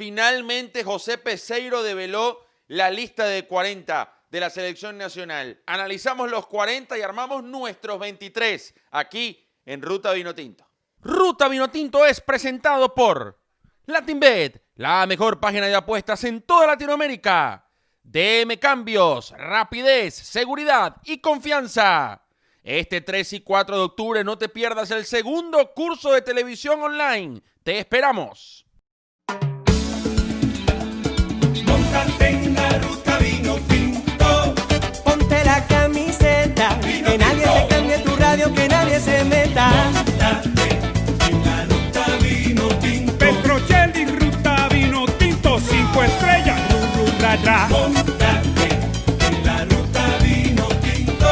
Finalmente José Peseiro develó la lista de 40 de la selección nacional. Analizamos los 40 y armamos nuestros 23 aquí en Ruta Vinotinto. Ruta Vinotinto es presentado por LatinBet, la mejor página de apuestas en toda Latinoamérica. DM Cambios, rapidez, seguridad y confianza. Este 3 y 4 de octubre no te pierdas el segundo curso de televisión online. Te esperamos. En la ruta vino tinto. Ponte la camiseta, Vino que nadie tinto. te cambie tu radio, que nadie se meta. Montate en la ruta vino tinto. Petrocelli, ruta vino tinto, cinco estrellas, ru, ru, ra, ra. Montate en la ruta vino tinto.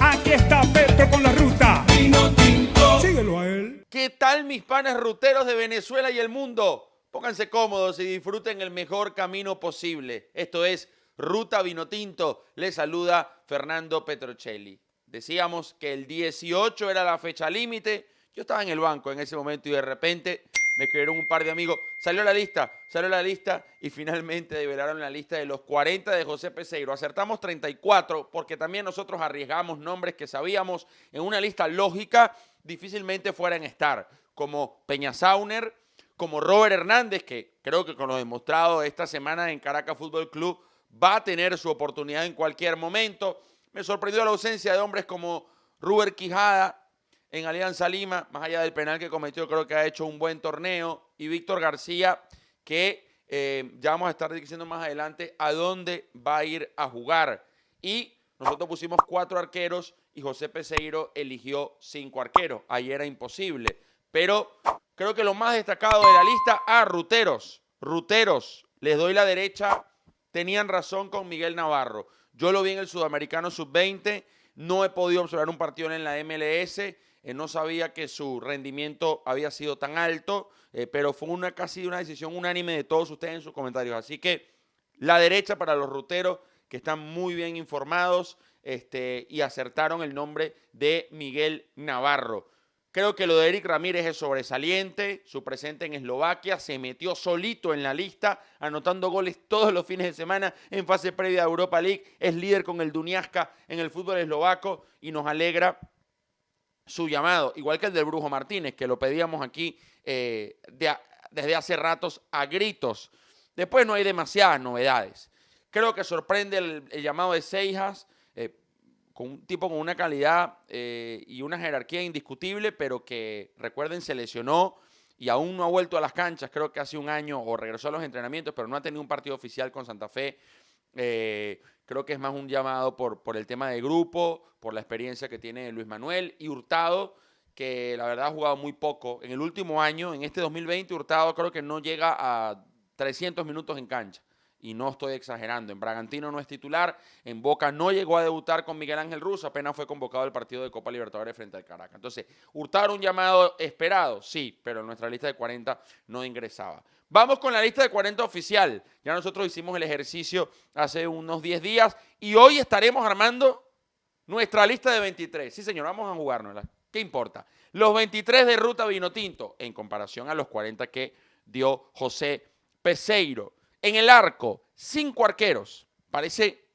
Aquí está Petro con la ruta. Vino tinto. Síguelo a él. ¿Qué tal mis panes ruteros de Venezuela y el mundo? Pónganse cómodos y disfruten el mejor camino posible. Esto es Ruta Vinotinto. Les saluda Fernando Petrocelli. Decíamos que el 18 era la fecha límite. Yo estaba en el banco en ese momento y de repente me escribieron un par de amigos. Salió la lista, salió la lista y finalmente develaron la lista de los 40 de José Peseiro. Acertamos 34 porque también nosotros arriesgamos nombres que sabíamos en una lista lógica difícilmente fueran estar, como Peña Sauner, como Robert Hernández, que creo que con lo demostrado esta semana en Caracas Fútbol Club va a tener su oportunidad en cualquier momento. Me sorprendió la ausencia de hombres como Ruber Quijada en Alianza Lima, más allá del penal que cometió, creo que ha hecho un buen torneo. Y Víctor García, que eh, ya vamos a estar diciendo más adelante a dónde va a ir a jugar. Y nosotros pusimos cuatro arqueros y José Peseiro eligió cinco arqueros. Ahí era imposible. Pero creo que lo más destacado de la lista, a Ruteros. Ruteros, les doy la derecha. Tenían razón con Miguel Navarro. Yo lo vi en el Sudamericano Sub-20. No he podido observar un partido en la MLS. eh, no sabía que su rendimiento había sido tan alto, eh, pero fue una casi una decisión unánime de todos ustedes en sus comentarios. Así que la derecha para los ruteros que están muy bien informados este, y acertaron el nombre de Miguel Navarro. Creo que lo de Eric Ramírez es sobresaliente, su presente en Eslovaquia, se metió solito en la lista, anotando goles todos los fines de semana en fase previa de Europa League, es líder con el Duniasca en el fútbol eslovaco y nos alegra su llamado, igual que el del Brujo Martínez, que lo pedíamos aquí eh, de a- desde hace ratos a gritos. Después no hay demasiadas novedades. Creo que sorprende el, el llamado de Seijas, con un tipo con una calidad eh, y una jerarquía indiscutible, pero que, recuerden, se lesionó y aún no ha vuelto a las canchas, creo que hace un año, o regresó a los entrenamientos, pero no ha tenido un partido oficial con Santa Fe. Eh, creo que es más un llamado por, por el tema de grupo, por la experiencia que tiene Luis Manuel y Hurtado, que la verdad ha jugado muy poco. En el último año, en este 2020, Hurtado creo que no llega a 300 minutos en cancha. Y no estoy exagerando. En Bragantino no es titular. En Boca no llegó a debutar con Miguel Ángel Russo. Apenas fue convocado al partido de Copa Libertadores frente al Caracas. Entonces, Hurtado un llamado esperado, sí, pero en nuestra lista de 40 no ingresaba. Vamos con la lista de 40 oficial. Ya nosotros hicimos el ejercicio hace unos 10 días y hoy estaremos armando nuestra lista de 23. Sí, señor, vamos a jugárnosla. ¿Qué importa? Los 23 de Ruta Vinotinto en comparación a los 40 que dio José Peseiro. En el arco, cinco arqueros. Parece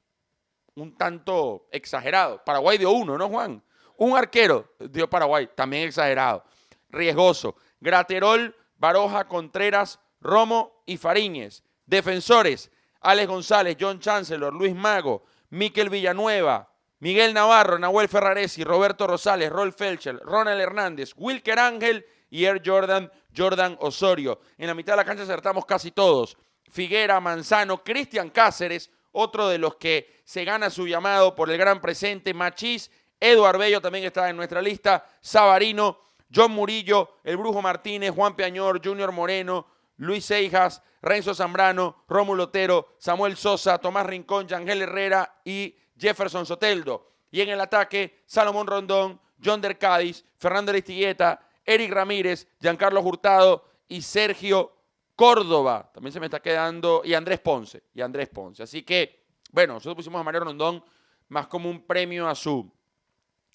un tanto exagerado. Paraguay dio uno, ¿no, Juan? Un arquero dio Paraguay, también exagerado. Riesgoso. Graterol, Baroja, Contreras, Romo y Fariñez. Defensores, Alex González, John Chancellor, Luis Mago, Miquel Villanueva, Miguel Navarro, Nahuel Ferraresi, Roberto Rosales, Rolf Felcher, Ronald Hernández, Wilker Ángel y Air Jordan, Jordan Osorio. En la mitad de la cancha acertamos casi todos. Figuera, Manzano, Cristian Cáceres, otro de los que se gana su llamado por el gran presente, Machís, Eduard Bello también está en nuestra lista, Sabarino, John Murillo, El Brujo Martínez, Juan Peañor, Junior Moreno, Luis Seijas, Renzo Zambrano, Rómulo Otero, Samuel Sosa, Tomás Rincón, Yangel Herrera y Jefferson Soteldo. Y en el ataque, Salomón Rondón, John Der Cádiz, Fernando Aristigueta, Eric Ramírez, Giancarlo Hurtado y Sergio Córdoba. También se me está quedando. Y Andrés Ponce. Y Andrés Ponce. Así que, bueno, nosotros pusimos a Mario Rondón más como un premio a su,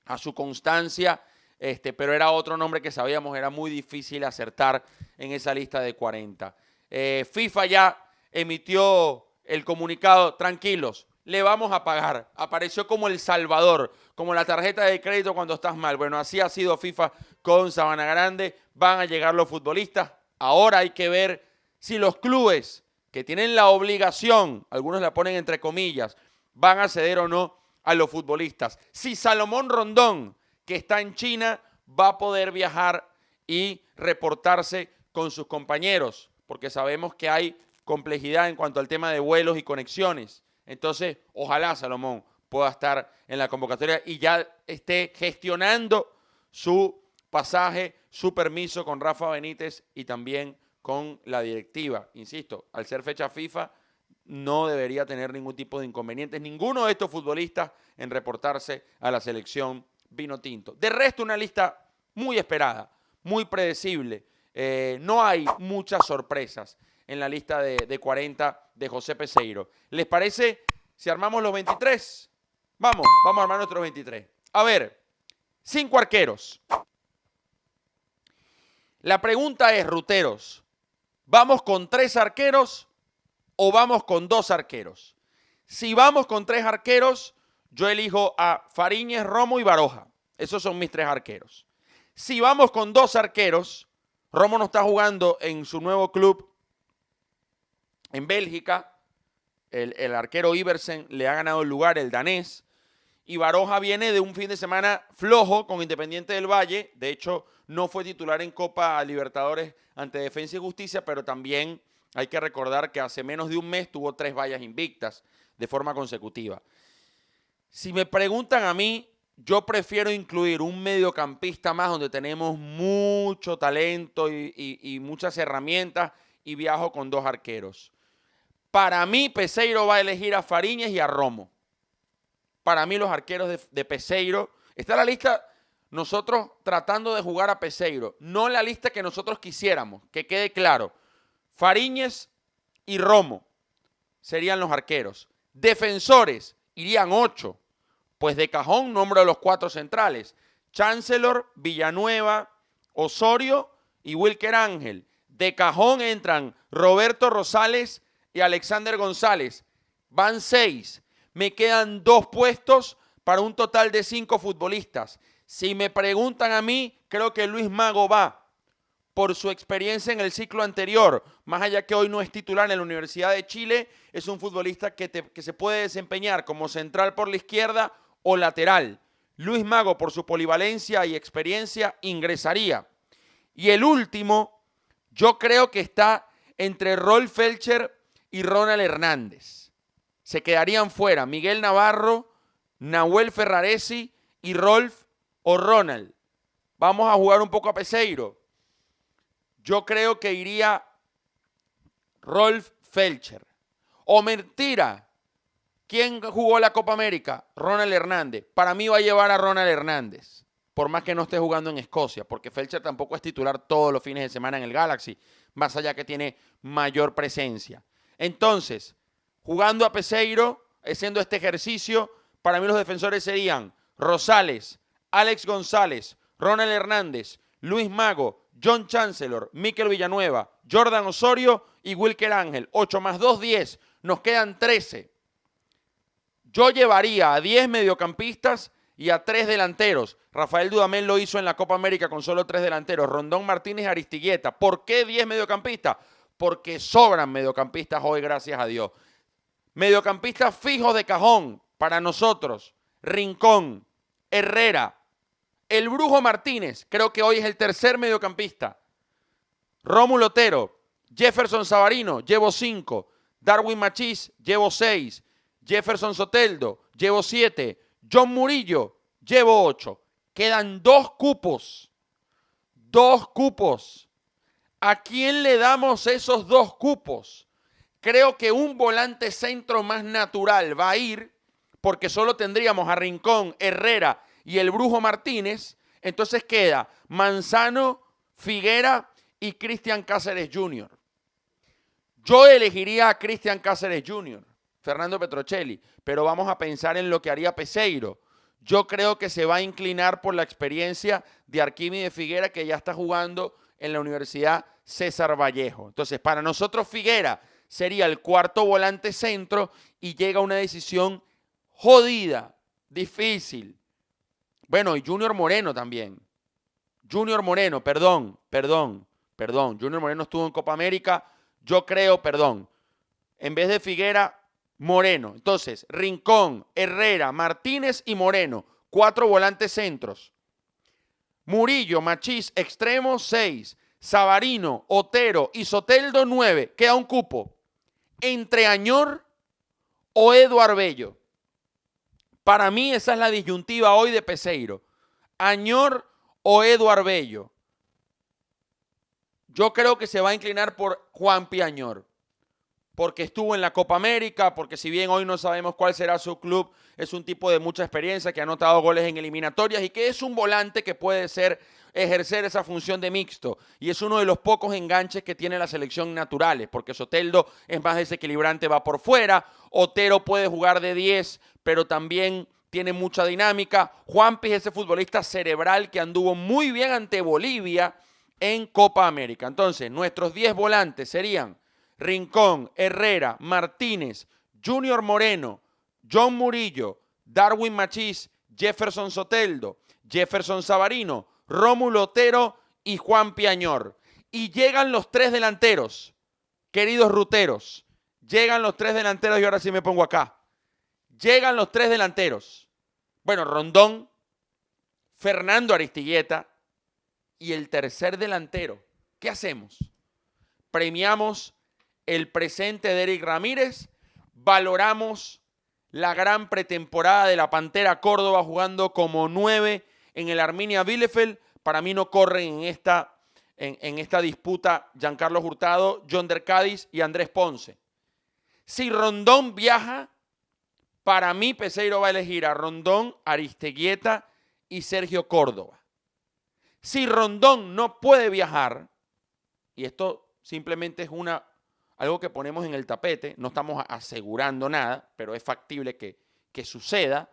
a su constancia. Este, pero era otro nombre que sabíamos, era muy difícil acertar en esa lista de 40. Eh, FIFA ya emitió el comunicado, tranquilos, le vamos a pagar. Apareció como el salvador, como la tarjeta de crédito cuando estás mal. Bueno, así ha sido FIFA con Sabana Grande. Van a llegar los futbolistas. Ahora hay que ver si los clubes que tienen la obligación, algunos la ponen entre comillas, van a ceder o no a los futbolistas. Si Salomón Rondón, que está en China, va a poder viajar y reportarse con sus compañeros, porque sabemos que hay complejidad en cuanto al tema de vuelos y conexiones. Entonces, ojalá Salomón pueda estar en la convocatoria y ya esté gestionando su pasaje, su permiso con Rafa Benítez y también con la directiva. Insisto, al ser fecha FIFA, no debería tener ningún tipo de inconvenientes ninguno de estos futbolistas en reportarse a la selección vino tinto. De resto, una lista muy esperada, muy predecible. Eh, no hay muchas sorpresas en la lista de, de 40 de José Peseiro. ¿Les parece si armamos los 23? Vamos, vamos a armar nuestros 23. A ver, cinco arqueros. La pregunta es, ruteros, ¿vamos con tres arqueros o vamos con dos arqueros? Si vamos con tres arqueros, yo elijo a Fariñez, Romo y Baroja. Esos son mis tres arqueros. Si vamos con dos arqueros, Romo no está jugando en su nuevo club en Bélgica. El, el arquero Iversen le ha ganado el lugar, el danés. Y Baroja viene de un fin de semana flojo con Independiente del Valle. De hecho, no fue titular en Copa Libertadores ante Defensa y Justicia, pero también hay que recordar que hace menos de un mes tuvo tres vallas invictas de forma consecutiva. Si me preguntan a mí, yo prefiero incluir un mediocampista más donde tenemos mucho talento y, y- muchas herramientas y viajo con dos arqueros. Para mí, Peseiro va a elegir a Fariñez y a Romo. Para mí, los arqueros de, de Peseiro. Está la lista, nosotros tratando de jugar a Peseiro. No la lista que nosotros quisiéramos, que quede claro. Fariñez y Romo serían los arqueros. Defensores irían ocho. Pues de cajón nombro a los cuatro centrales. Chancellor, Villanueva, Osorio y Wilker Ángel. De cajón entran Roberto Rosales y Alexander González. Van seis. Me quedan dos puestos para un total de cinco futbolistas. Si me preguntan a mí, creo que Luis Mago va por su experiencia en el ciclo anterior, más allá que hoy no es titular en la Universidad de Chile, es un futbolista que, se puede desempeñar como central por la izquierda o lateral. Luis Mago, por su polivalencia y experiencia, ingresaría. Y el último, yo creo que está entre Rolf Felcher y Ronald Hernández. Se quedarían fuera Miguel Navarro, Nahuel Ferraresi y Rolf o Ronald. Vamos a jugar un poco a Peseiro. Yo creo que iría Rolf Felcher. O mentira. ¿Quién jugó la Copa América? Ronald Hernández. Para mí va a llevar a Ronald Hernández. Por más que no esté jugando en Escocia. Porque Felcher tampoco es titular todos los fines de semana en el Galaxy. Más allá que tiene mayor presencia. Entonces, jugando a Peseiro, haciendo este ejercicio, para mí los defensores serían Rosales, Alex González, Ronald Hernández, Luis Mago, John Chancellor, Miquel Villanueva, Jordan Osorio y Wilker Ángel. 8 más 2, 10. Nos quedan 13. Yo llevaría a 10 mediocampistas y a 3 delanteros. Rafael Dudamel lo hizo en la Copa América con solo 3 delanteros. Rondón Martínez Aristigueta. ¿Por qué 10 mediocampistas? Porque sobran mediocampistas hoy, gracias a Dios. Mediocampistas fijos de cajón para nosotros. Rincón, Herrera, el Brujo Martínez, creo que hoy es el tercer mediocampista. Rómulo Otero, Jefferson Savarino, llevo cinco. Darwin Machís, llevo seis. Jefferson Soteldo, llevo siete. John Murillo, llevo ocho. Quedan dos cupos. Dos cupos. ¿A quién le damos esos dos cupos? Creo que un volante centro más natural va a ir, porque solo tendríamos a Rincón, Herrera y el Brujo Martínez. Entonces queda Manzano, Figuera y Cristian Cáceres Jr. Yo elegiría a Cristian Cáceres Jr., Fernando Petrocelli, pero vamos a pensar en lo que haría Peseiro. Yo creo que se va a inclinar por la experiencia de Arquímedes Figuera, que ya está jugando en la Universidad César Vallejo. Entonces, para nosotros Figuera sería el cuarto volante centro y llega una decisión jodida, difícil. Bueno, y Junior Moreno también. Junior Moreno, perdón, perdón, perdón. Junior Moreno estuvo en Copa América. Yo creo, perdón. En vez de Figuera, Moreno. Entonces, Rincón, Herrera, Martínez y Moreno. Cuatro volantes centros. Murillo, Machís, extremo 6. Sabarino, Otero y Soteldo 9. Queda un cupo. Entre Añor o Eduard Bello. Para mí esa es la disyuntiva hoy de Peseiro. Añor o Eduard Bello. Yo creo que se va a inclinar por Juan Piañor, porque estuvo en la Copa América, porque si bien hoy no sabemos cuál será su club, es un tipo de mucha experiencia que ha anotado goles en eliminatorias y que es un volante que puede ser ejercer esa función de mixto y es uno de los pocos enganches que tiene la selección naturales, porque Soteldo es más desequilibrante, va por fuera, Otero puede jugar de 10, pero también tiene mucha dinámica. Juanpi es ese futbolista cerebral que anduvo muy bien ante Bolivia en Copa América. Entonces, nuestros 10 volantes serían Rincón, Herrera, Martínez, Junior Moreno, John Murillo, Darwin Machís, Jefferson Soteldo, Jefferson Sabarino, Rómulo Otero y Juan Piañor. Y llegan los tres delanteros, queridos ruteros. Llegan los tres delanteros y ahora sí me pongo acá. Llegan los tres delanteros. Bueno, Rondón, Fernando Aristigueta y el tercer delantero. ¿Qué hacemos? Premiamos el presente de Eric Ramírez, valoramos la gran pretemporada de la Pantera Córdoba jugando como nueve en el Arminia Bielefeld. Para mí no corren en esta, en, esta disputa Giancarlo Hurtado, John Der Cádiz y Andrés Ponce. Si Rondón viaja, para mí Peseiro va a elegir a Rondón, Aristeguieta y Sergio Córdoba. Si Rondón no puede viajar, y esto simplemente es una, algo que ponemos en el tapete, no estamos asegurando nada, pero es factible que, que suceda,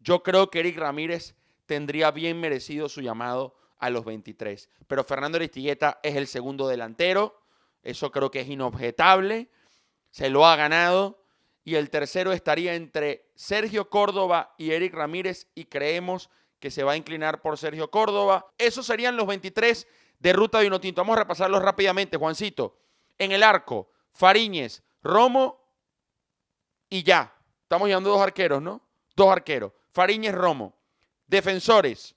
yo creo que Eric Ramírez tendría bien merecido su llamado a los 23. Pero Fernando Aristigueta es el segundo delantero, eso creo que es inobjetable, se lo ha ganado. Y el tercero estaría entre Sergio Córdoba y Eric Ramírez y creemos que se va a inclinar por Sergio Córdoba. Esos serían los 23 de Ruta Vinotinto. Vamos a repasarlos rápidamente, Juancito. En el arco, Fariñez, Romo y ya. Estamos llevando dos arqueros, ¿no? Dos arqueros. Fariñez, Romo. Defensores,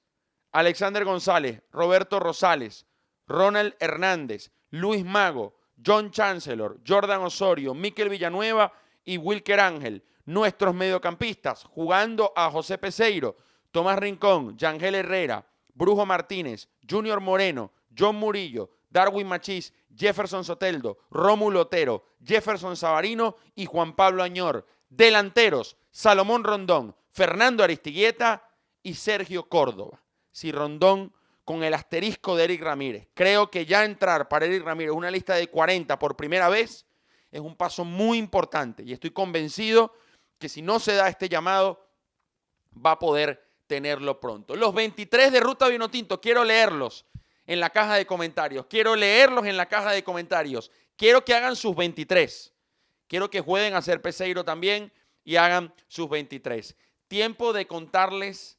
Alexander González, Roberto Rosales, Ronald Hernández, Luis Mago, John Chancellor, Jordan Osorio, Miquel Villanueva y Wilker Ángel. Nuestros mediocampistas jugando a José Peseiro, Tomás Rincón, Yangel Herrera, Brujo Martínez, Junior Moreno, John Murillo, Darwin Machís, Jefferson Soteldo, Rómulo Otero, Jefferson Sabarino y Juan Pablo Añor. Delanteros, Salomón Rondón, Fernando Aristigueta y Sergio Córdoba. Si Rondón con el asterisco de Eric Ramírez. Creo que ya entrar para Eric Ramírez una lista de 40 por primera vez es un paso muy importante y estoy convencido que si no se da este llamado va a poder tenerlo pronto. Los 23 de Ruta Vinotinto, quiero leerlos en la caja de comentarios. Quiero leerlos en la caja de comentarios. Quiero que hagan sus 23. Quiero que jueguen a ser Peseiro también y hagan sus 23. Tiempo de contarles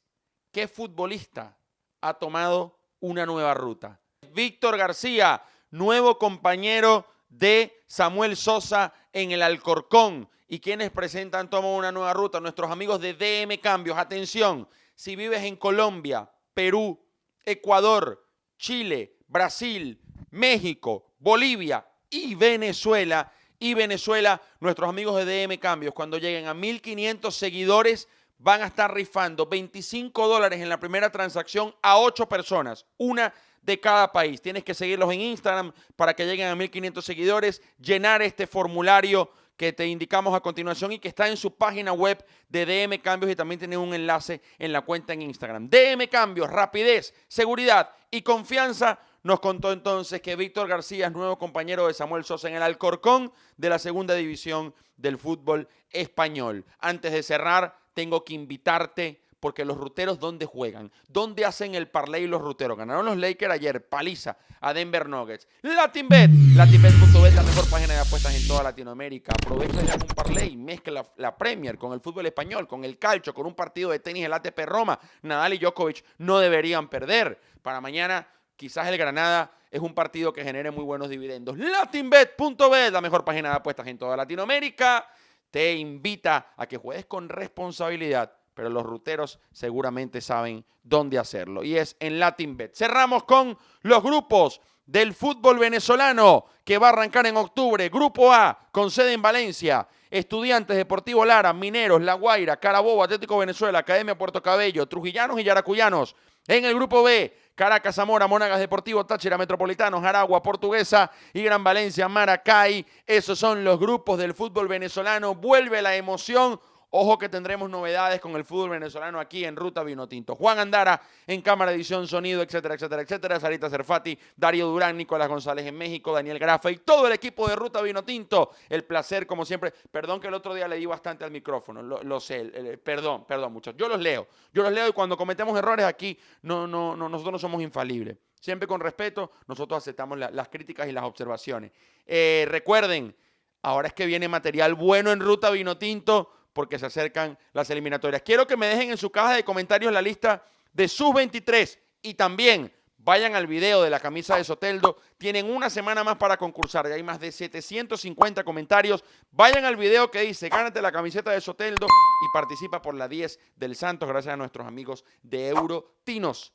qué futbolista ha tomado una nueva ruta. Víctor García, nuevo compañero de Samuel Sosa en el Alcorcón. ¿Y quienes presentan toman una nueva ruta? Nuestros amigos de DM Cambios. Atención, si vives en Colombia, Perú, Ecuador, Chile, Brasil, México, Bolivia y Venezuela, y Venezuela, nuestros amigos de DM Cambios, cuando lleguen a 1500 seguidores, van a estar rifando 25 dólares en la primera transacción a 8 personas, una de cada país. Tienes que seguirlos en Instagram para que lleguen a 1500 seguidores, llenar este formulario que te indicamos a continuación y que está en su página web de DM Cambios y también tiene un enlace en la cuenta en Instagram. DM Cambios, rapidez, seguridad y confianza. Nos contó entonces que Víctor García es nuevo compañero de Samuel Sosa en el Alcorcón de la segunda división del fútbol español. Antes de cerrar, tengo que invitarte porque los ruteros, ¿dónde juegan? ¿Dónde hacen el parlay los ruteros? Ganaron los Lakers ayer, paliza a Denver Nuggets. LatinBet, latinbet.bet, la mejor página de apuestas en toda Latinoamérica. Aprovecha ya un parlay, mezcla la, la Premier con el fútbol español, con el calcio, con un partido de tenis, el ATP Roma. Nadal y Djokovic no deberían perder. Para mañana, quizás el Granada es un partido que genere muy buenos dividendos. Latinbet.bet, la mejor página de apuestas en toda Latinoamérica, te invita a que juegues con responsabilidad, pero los ruteros seguramente saben dónde hacerlo. Y es en Latinbet. Cerramos con los grupos del fútbol venezolano que va a arrancar en octubre. Grupo A, con sede en Valencia. Estudiantes Deportivo Lara, Mineros, La Guaira, Carabobo, Atlético Venezuela, Academia Puerto Cabello, Trujillanos y Yaracuyanos. En el grupo B, Caracas, Zamora, Monagas Deportivo, Táchira, Metropolitanos, Aragua, Portuguesa y Gran Valencia, Maracay. Esos son los grupos del fútbol venezolano. Vuelve la emoción. Ojo que tendremos novedades con el fútbol venezolano aquí en Ruta Vinotinto. Juan Andara en cámara, edición, sonido, etcétera, etcétera, etcétera. Sarita Cerfati, Darío Durán, Nicolás González en México, Daniel Grafa y todo el equipo de Ruta Vinotinto. El placer, como siempre. Perdón que el otro día le di bastante al micrófono. Lo, sé. perdón, perdón, muchachos. Yo los leo. Yo los leo y cuando cometemos errores aquí, no, no, no, nosotros no somos infalibles. Siempre con respeto, nosotros aceptamos la- las críticas y las observaciones. Eh, recuerden, ahora es que viene material bueno en Ruta Vinotinto porque se acercan las eliminatorias. Quiero que me dejen en su caja de comentarios la lista de sus 23 y también vayan al video de la camisa de Soteldo. Tienen una semana más para concursar. Ya hay más de 750 comentarios. Vayan al video que dice gánate la camiseta de Soteldo y participa por la 10 del Santos gracias a nuestros amigos de Eurotinos.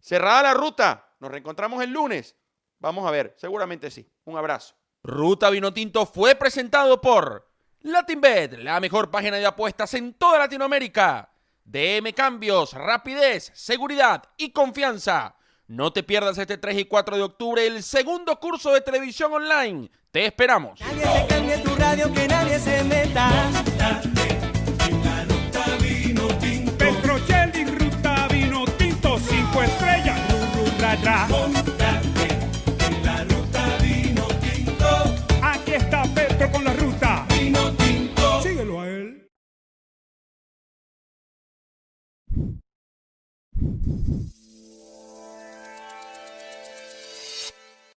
Cerrada la ruta. Nos reencontramos el lunes. Vamos a ver, seguramente sí. Un abrazo. Ruta Vinotinto fue presentado por LatinBet, la mejor página de apuestas en toda Latinoamérica. DM Cambios, rapidez, seguridad y confianza. No te pierdas este 3 y 4 de octubre el segundo curso de televisión online. Te esperamos. Nadie te cambie tu radio, que nadie se meta. Petrocelli, ruta vino tinto, cinco estrellas. Ra, ra.